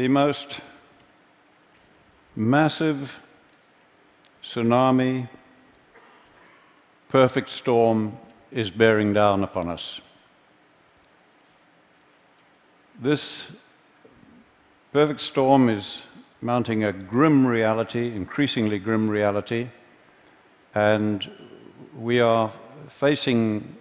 the most massive tsunami, perfect storm is bearing down upon us. This perfect storm is mounting a grim reality, increasingly grim reality, and we are facing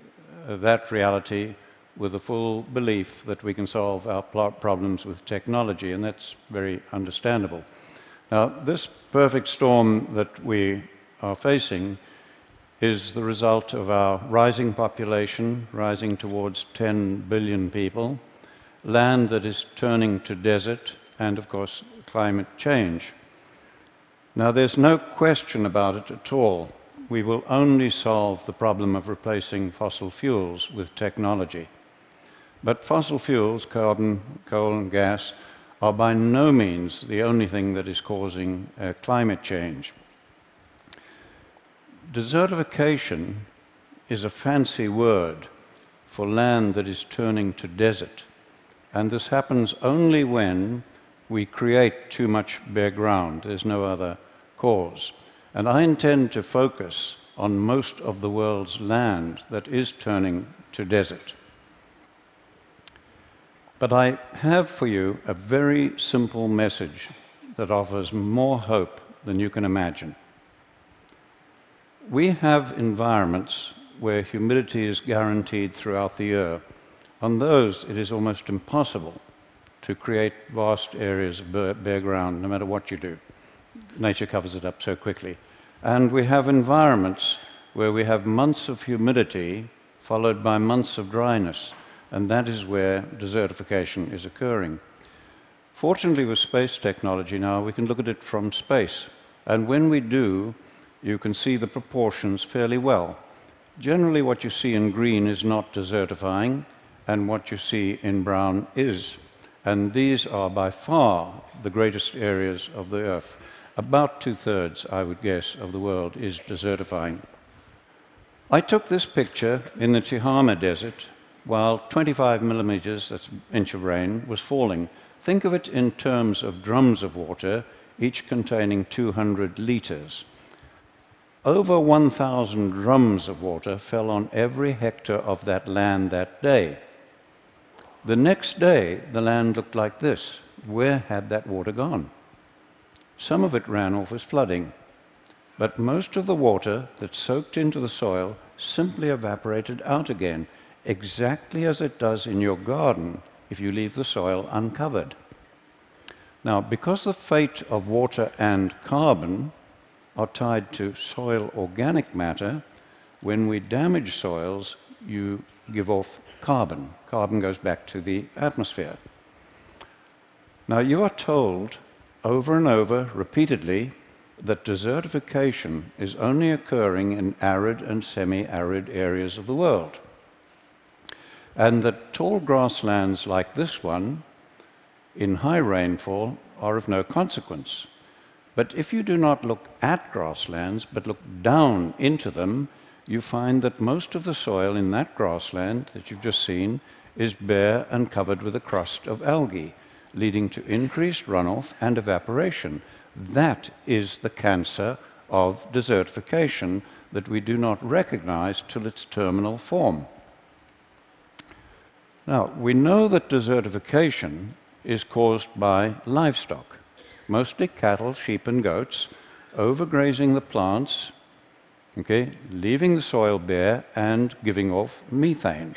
that reality with the full belief that we can solve our problems with technology, and that's very understandable. Now, this perfect storm that we are facing is the result of our rising population, rising towards 10 billion people, land that is turning to desert, and of course, climate change. Now, there's no question about it at all. We will only solve the problem of replacing fossil fuels with technology. But fossil fuels, carbon, coal, and gas, are by no means the only thing that is causing uh, climate change. Desertification is a fancy word for land that is turning to desert. And this happens only when we create too much bare ground. There's no other cause. And I intend to focus on most of the world's land that is turning to desert. But I have for you a very simple message that offers more hope than you can imagine. We have environments where humidity is guaranteed throughout the year. On those, it is almost impossible to create vast areas of bare ground, no matter what you do. Nature covers it up so quickly. And we have environments where we have months of humidity followed by months of dryness, and that is where desertification is occurring. Fortunately, with space technology now, we can look at it from space. And when we do, you can see the proportions fairly well. Generally, what you see in green is not desertifying, and what you see in brown is. And these are by far the greatest areas of the Earth. About two thirds, I would guess, of the world is desertifying. I took this picture in the Tihama Desert while 25 millimeters, that's an inch of rain, was falling. Think of it in terms of drums of water, each containing 200 liters. Over 1,000 drums of water fell on every hectare of that land that day. The next day, the land looked like this. Where had that water gone? Some of it ran off as flooding, but most of the water that soaked into the soil simply evaporated out again, exactly as it does in your garden if you leave the soil uncovered. Now, because the fate of water and carbon are tied to soil organic matter. When we damage soils, you give off carbon. Carbon goes back to the atmosphere. Now, you are told over and over, repeatedly, that desertification is only occurring in arid and semi arid areas of the world. And that tall grasslands like this one, in high rainfall, are of no consequence. But if you do not look at grasslands, but look down into them, you find that most of the soil in that grassland that you've just seen is bare and covered with a crust of algae, leading to increased runoff and evaporation. That is the cancer of desertification that we do not recognize till its terminal form. Now, we know that desertification is caused by livestock mostly cattle, sheep, and goats, overgrazing the plants, okay, leaving the soil bare and giving off methane.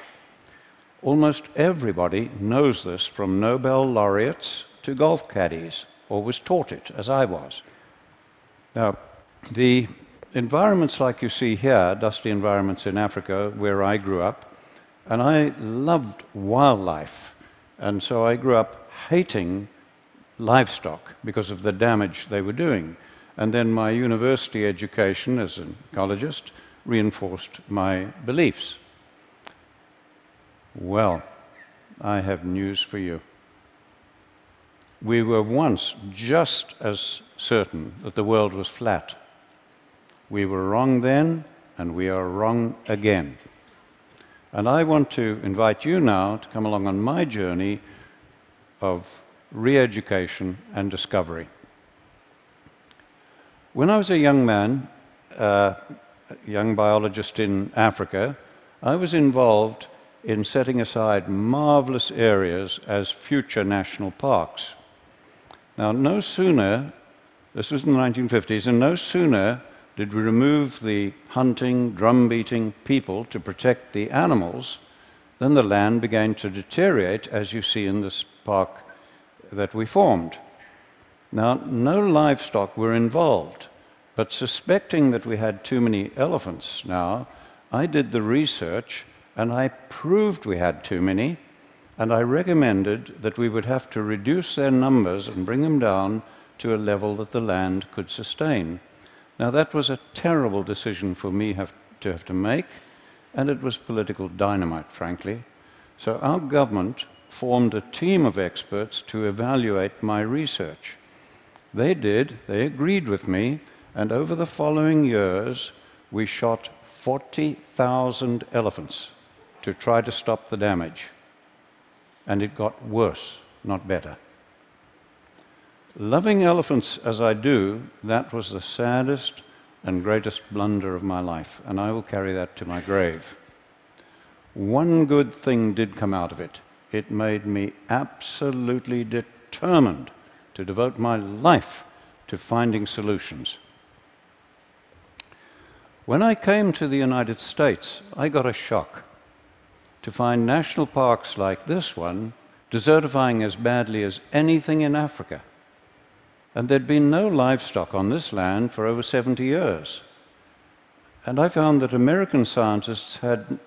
Almost everybody knows this from Nobel laureates to golf caddies, or was taught it, as I was. Now, the environments like you see here, dusty environments in Africa, where I grew up, and I loved wildlife. And so I grew up hating livestock because of the damage they were doing. And then my university education as an ecologist reinforced my beliefs. Well, I have news for you. We were once just as certain that the world was flat. We were wrong then, and we are wrong again. And I want to invite you now to come along on my journey of re education, and discovery. When I was a young man, uh, a young biologist in Africa, I was involved in setting aside marvelous areas as future national parks. Now, no sooner, this was in the 1950s, and no sooner did we remove the hunting, drum beating people to protect the animals, then the land began to deteriorate, as you see in this park that we formed. Now, no livestock were involved, but suspecting that we had too many elephants now, I did the research and I proved we had too many, and I recommended that we would have to reduce their numbers and bring them down to a level that the land could sustain. Now, that was a terrible decision for me have to have to make, and it was political dynamite, frankly. So, our government formed a team of experts to evaluate my research. They did, they agreed with me, and over the following years, we shot 40,000 elephants to try to stop the damage. And it got worse, not better. Loving elephants as I do, that was the saddest and greatest blunder of my life, and I will carry that to my grave. One good thing did come out of it. It made me absolutely determined to devote my life to finding solutions. When I came to the United States, I got a shock to find national parks like this one desertifying as badly as anything in Africa. And there'd been no livestock on this land for over 70 years. And I found that American scientists had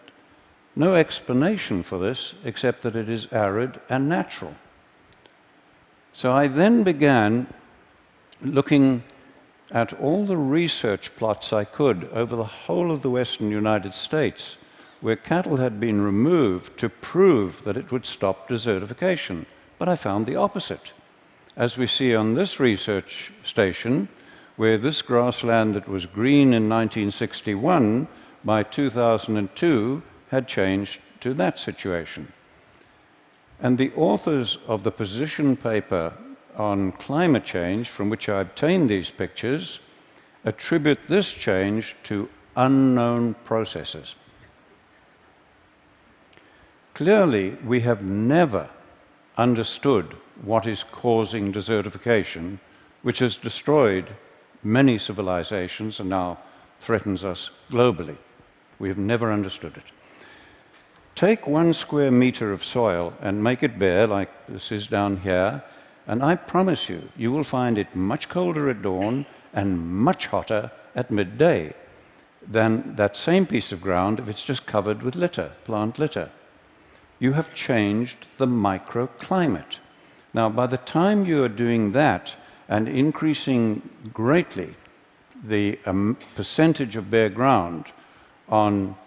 no explanation for this except that it is arid and natural. So I then began looking at all the research plots I could over the whole of the western United States where cattle had been removed to prove that it would stop desertification. But I found the opposite. As we see on this research station, where this grassland that was green in 1961 by 2002 had changed to that situation. And the authors of the position paper on climate change, from which I obtained these pictures, attribute this change to unknown processes. Clearly, we have never understood what is causing desertification, which has destroyed many civilizations and now threatens us globally. We have never understood it. Take one square meter of soil and make it bare, like this is down here, and I promise you, you will find it much colder at dawn and much hotter at midday than that same piece of ground if it's just covered with litter, plant litter you have changed the microclimate. Now, by the time you are doing that and increasing greatly the um, percentage of bare ground on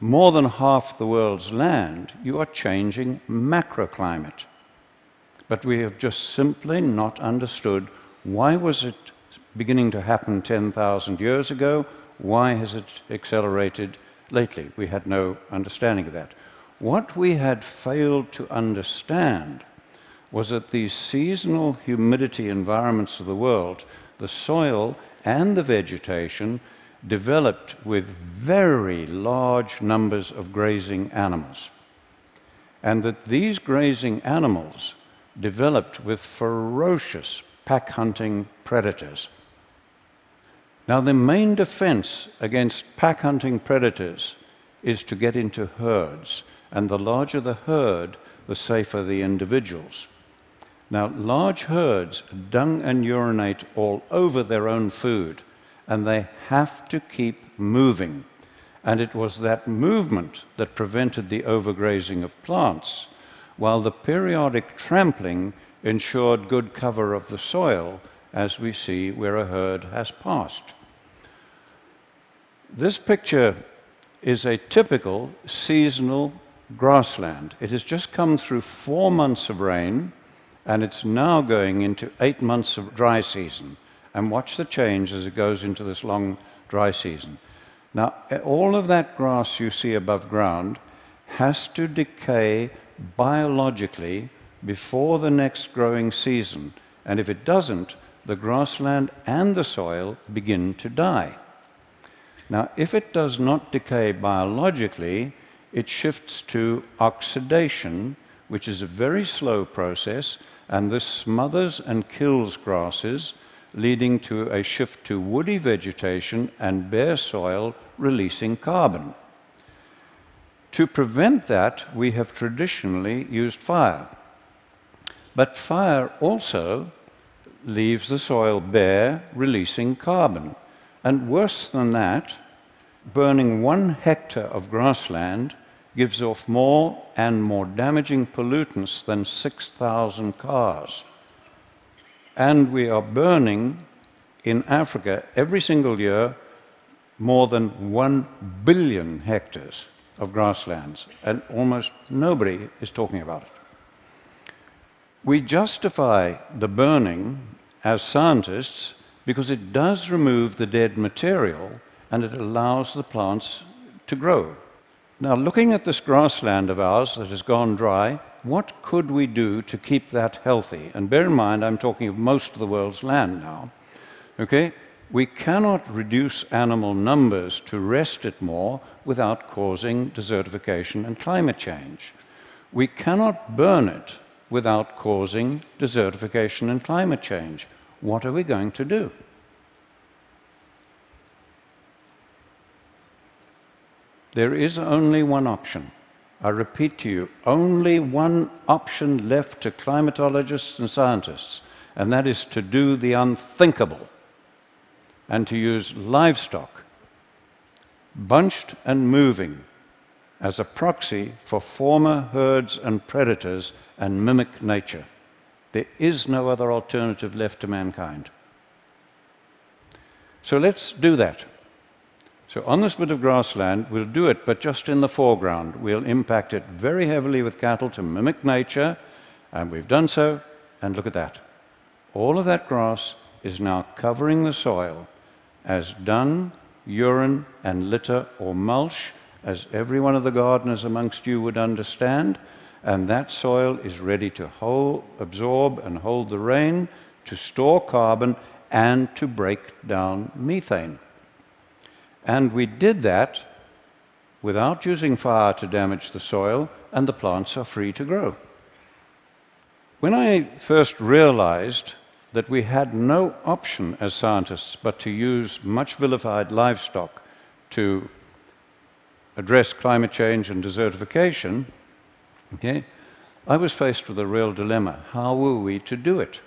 more than half the world's land, you are changing macroclimate. But we have just simply not understood why was it beginning to happen 10,000 years ago? Why has it accelerated lately? We had no understanding of that. What we had failed to understand was that these seasonal humidity environments of the world, the soil and the vegetation, developed with very large numbers of grazing animals. And that these grazing animals developed with ferocious pack hunting predators. Now, the main defense against pack hunting predators is to get into herds and the larger the herd, the safer the individuals. Now, large herds dung and urinate all over their own food, and they have to keep moving. And it was that movement that prevented the overgrazing of plants, while the periodic trampling ensured good cover of the soil, as we see where a herd has passed. This picture is a typical seasonal grassland. It has just come through four months of rain, and it's now going into eight months of dry season. And watch the change as it goes into this long dry season. Now, all of that grass you see above ground has to decay biologically before the next growing season. And if it doesn't, the grassland and the soil begin to die. Now, if it does not decay biologically, it shifts to oxidation, which is a very slow process, and this smothers and kills grasses, leading to a shift to woody vegetation and bare soil releasing carbon. To prevent that, we have traditionally used fire. But fire also leaves the soil bare, releasing carbon. And worse than that, burning one hectare of grassland gives off more and more damaging pollutants than 6,000 cars. And we are burning in Africa every single year more than 1 billion hectares of grasslands, and almost nobody is talking about it. We justify the burning as scientists because it does remove the dead material and it allows the plants to grow. Now, looking at this grassland of ours that has gone dry, what could we do to keep that healthy? And bear in mind, I'm talking of most of the world's land now. Okay? We cannot reduce animal numbers to rest it more without causing desertification and climate change. We cannot burn it without causing desertification and climate change. What are we going to do? There is only one option. I repeat to you, only one option left to climatologists and scientists, and that is to do the unthinkable and to use livestock, bunched and moving, as a proxy for former herds and predators and mimic nature. There is no other alternative left to mankind. So let's do that. So on this bit of grassland, we'll do it, but just in the foreground. We'll impact it very heavily with cattle to mimic nature, and we've done so, and look at that. All of that grass is now covering the soil as dung, urine, and litter or mulch, as every one of the gardeners amongst you would understand. And that soil is ready to hold, absorb and hold the rain, to store carbon, and to break down methane. And we did that without using fire to damage the soil, and the plants are free to grow. When I first realized that we had no option as scientists but to use much vilified livestock to address climate change and desertification, okay, I was faced with a real dilemma. How were we to do it?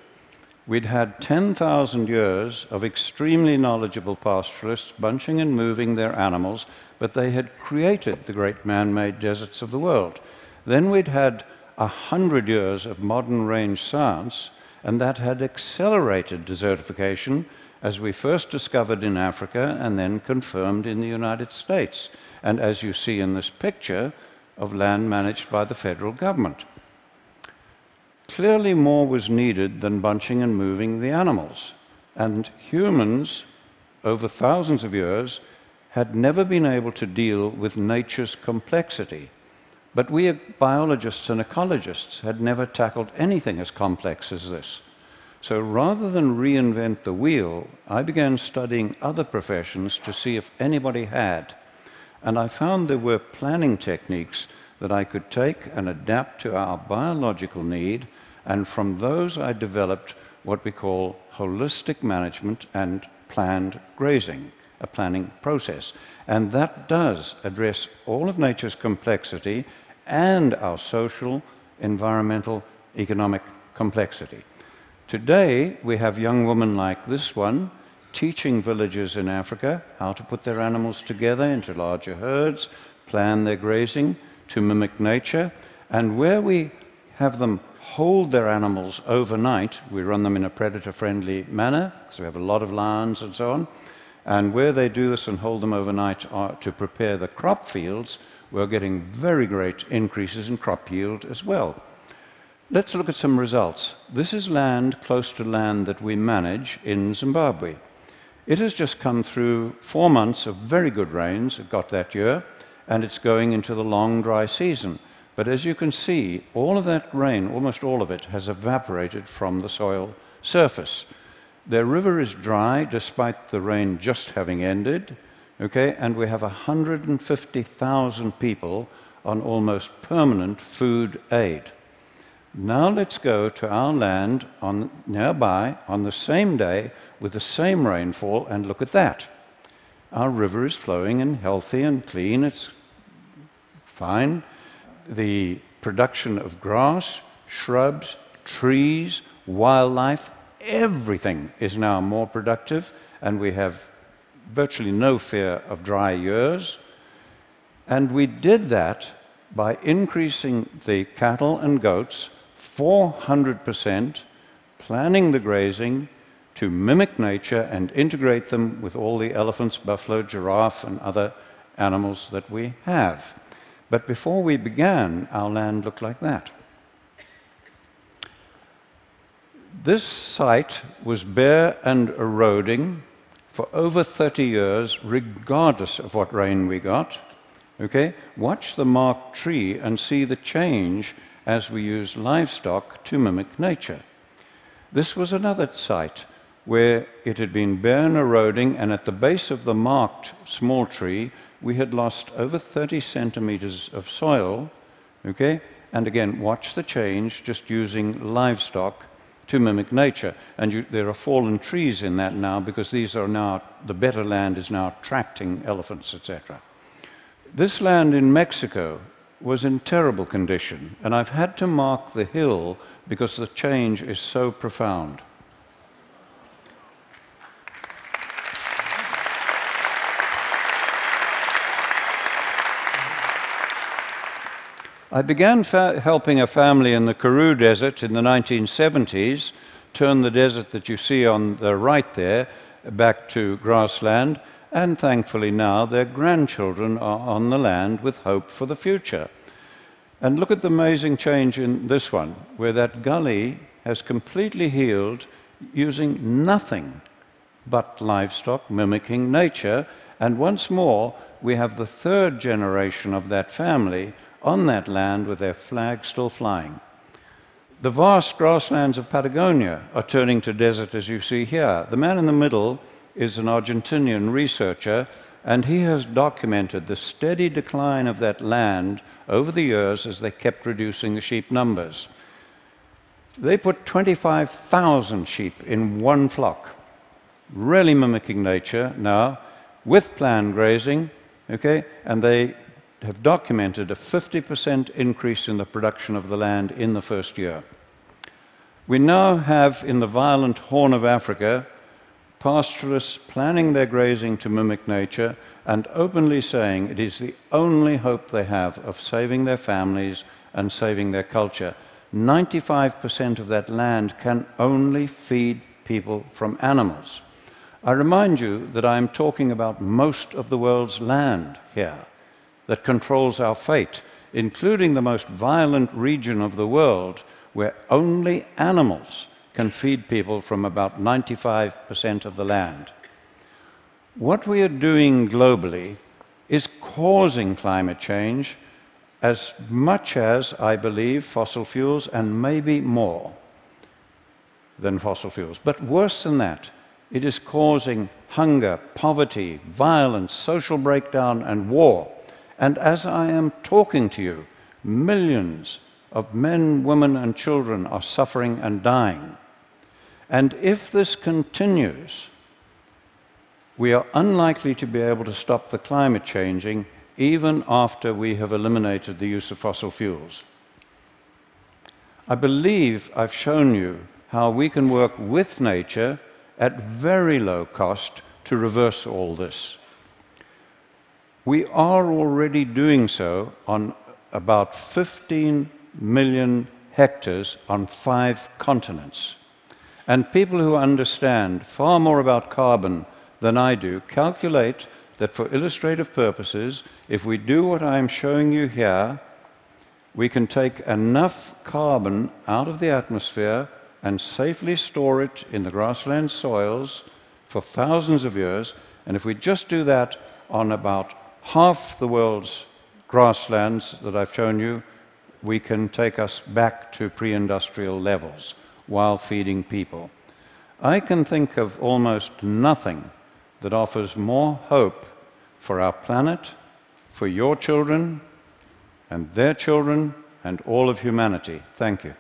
We'd had 10,000 years of extremely knowledgeable pastoralists bunching and moving their animals, but they had created the great man made deserts of the world. Then we'd had a hundred years of modern range science and that had accelerated desertification as we first discovered in Africa and then confirmed in the United States, and as you see in this picture of land managed by the federal government. Clearly, more was needed than bunching and moving the animals, and humans, over thousands of years, had never been able to deal with nature's complexity. But we biologists and ecologists had never tackled anything as complex as this. So rather than reinvent the wheel, I began studying other professions to see if anybody had. And I found there were planning techniques that I could take and adapt to our biological need, and from those I developed what we call holistic management and planned grazing, a planning process. And that does address all of nature's complexity and our social, environmental, economic complexity. Today, we have young women like this one teaching villagers in Africa how to put their animals together into larger herds, plan their grazing to mimic nature, and where we have them hold their animals overnight, we run them in a predator friendly manner, because we have a lot of lions and so on, and where they do this and hold them overnight uh, to prepare the crop fields, we're getting very great increases in crop yield as well. Let's look at some results. This is land close to land that we manage in Zimbabwe. It has just come through four months of very good rains, it got that year, and it's going into the long dry season. But as you can see, all of that rain, almost all of it, has evaporated from the soil surface. Their river is dry despite the rain just having ended, okay, and we have 150,000 people on almost permanent food aid. Now let's go to our land on, nearby on the same day with the same rainfall and look at that. Our river is flowing and healthy and clean, it's fine. The production of grass, shrubs, trees, wildlife, everything is now more productive, and we have virtually no fear of dry years. And we did that by increasing the cattle and goats 400%, planning the grazing to mimic nature and integrate them with all the elephants, buffalo, giraffe, and other animals that we have. But before we began, our land looked like that. This site was bare and eroding for over 30 years, regardless of what rain we got. Okay? Watch the marked tree and see the change as we use livestock to mimic nature. This was another site where it had been bare and eroding, and at the base of the marked small tree, we had lost over 30 centimeters of soil. Okay? And again, watch the change just using livestock to mimic nature. And you, there are fallen trees in that now because these are now, the better land is now attracting elephants, etc. This land in Mexico was in terrible condition, and I've had to mark the hill because the change is so profound. I began helping a family in the Karoo Desert in the 1970s turn the desert that you see on the right there back to grassland, and thankfully now their grandchildren are on the land with hope for the future. And look at the amazing change in this one, where that gully has completely healed using nothing but livestock mimicking nature. And once more, we have the third generation of that family on that land with their flag still flying. The vast grasslands of Patagonia are turning to desert, as you see here. The man in the middle is an Argentinian researcher, and he has documented the steady decline of that land over the years as they kept reducing the sheep numbers. They put 25,000 sheep in one flock, really mimicking nature now, with planned grazing, okay, and they have documented a 50% increase in the production of the land in the first year. We now have in the violent Horn of Africa pastoralists planning their grazing to mimic nature and openly saying it is the only hope they have of saving their families and saving their culture. 95% of that land can only feed people from animals. I remind you that I am talking about most of the world's land here that controls our fate, including the most violent region of the world where only animals can feed people from about 95% of the land. What we are doing globally is causing climate change as much as, I believe, fossil fuels and maybe more than fossil fuels. But worse than that, it is causing hunger, poverty, violence, social breakdown, and war. And as I am talking to you, millions of men, women, and children are suffering and dying. And if this continues, we are unlikely to be able to stop the climate changing even after we have eliminated the use of fossil fuels. I believe I've shown you how we can work with nature at very low cost to reverse all this. We are already doing so on about 15 million hectares on five continents. And people who understand far more about carbon than I do calculate that for illustrative purposes, if we do what I'm showing you here, we can take enough carbon out of the atmosphere and safely store it in the grassland soils for thousands of years. And if we just do that on about half the world's grasslands that I've shown you, we can take us back to pre industrial levels while feeding people. I can think of almost nothing that offers more hope for our planet, for your children, and their children, and all of humanity. Thank you.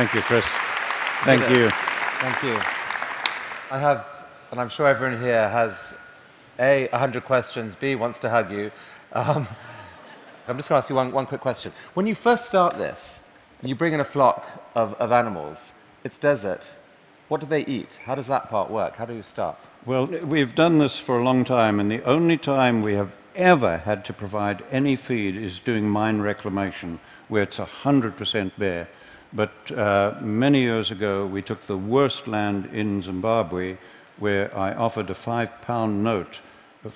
Thank you, Chris. Thank you. Thank you. I have, and I'm sure everyone here has A, 100 questions, B, wants to hug you. Um, I'm just going to ask you one, one quick question. When you first start this, and you bring in a flock of, of animals, it's desert. What do they eat? How does that part work? How do you start? Well, we've done this for a long time, and the only time we have ever had to provide any feed is doing mine reclamation, where it's 100% bare. But uh, many years ago, we took the worst land in Zimbabwe, where I offered a five pound note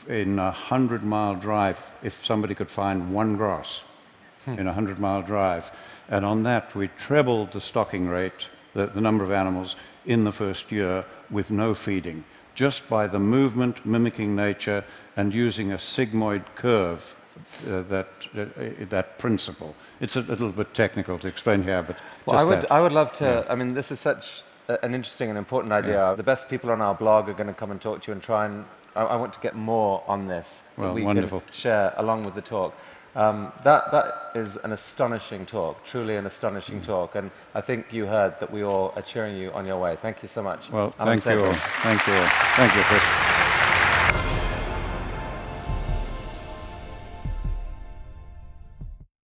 in a 100 mile drive if somebody could find one grass in a 100 mile drive. And on that, we trebled the stocking rate, the, the number of animals, in the first year with no feeding, just by the movement, mimicking nature, and using a sigmoid curve, uh, that, uh, that principle. It's a little bit technical to explain here, but Well, I would, that. I would love to. I mean, this is such an interesting and important idea. The best people on our blog are going to come and talk to you and try and. I, I want to get more on this that Well, we wonderful. can share along with the talk. Um, that, that is an astonishing talk, truly an astonishing Mm. talk, and I think you heard that we all are cheering you on your way. Thank you so much. Well, Allan thank you all. Thank you all. Thank you, Chris.